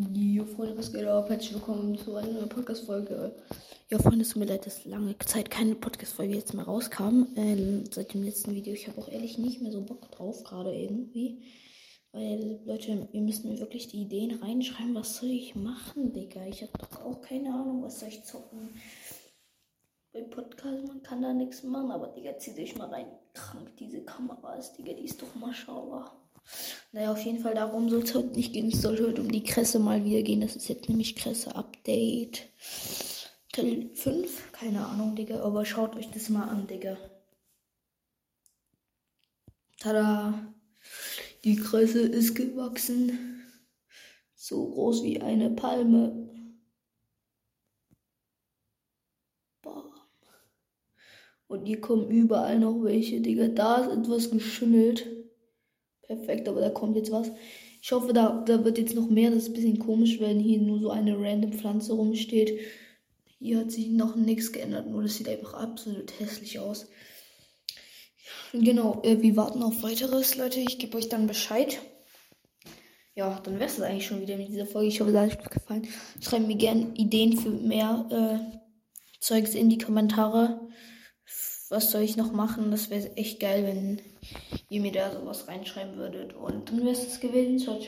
Jo, Freunde, was geht ab? Herzlich willkommen zu einer neuen Podcast-Folge. Ja, Freunde, es tut mir leid, dass lange Zeit keine Podcast-Folge jetzt mehr rauskam. Ähm, seit dem letzten Video. Ich habe auch ehrlich nicht mehr so Bock drauf, gerade irgendwie. Weil, Leute, ihr müsst mir wirklich die Ideen reinschreiben. Was soll ich machen, Digga? Ich habe doch auch keine Ahnung, was soll ich zocken. Beim Podcast, man kann da nichts machen, aber Digga, zieht euch mal rein. Krank, diese Kamera ist, Digga, die ist doch Maschallah. Naja, auf jeden Fall darum soll es heute nicht gehen. Es soll heute um die Kresse mal wieder gehen. Das ist jetzt nämlich Kresse-Update. Teil 5? Keine Ahnung, Digga. Aber schaut euch das mal an, Digga. Tada! Die Kresse ist gewachsen. So groß wie eine Palme. Bam. Und hier kommen überall noch welche, Digga. Da ist etwas geschimmelt. Perfekt, aber da kommt jetzt was. Ich hoffe, da, da wird jetzt noch mehr. Das ist ein bisschen komisch, wenn hier nur so eine random Pflanze rumsteht. Hier hat sich noch nichts geändert, nur das sieht einfach absolut hässlich aus. Genau, äh, wir warten auf weiteres, Leute. Ich gebe euch dann Bescheid. Ja, dann wäre es eigentlich schon wieder mit dieser Folge. Ich hoffe, es hat euch gefallen. Schreibt mir gerne Ideen für mehr äh, Zeugs in die Kommentare. Was soll ich noch machen? Das wäre echt geil, wenn ihr mir da sowas reinschreiben würdet. Und dann wäre es gewesen. Ciao, ciao.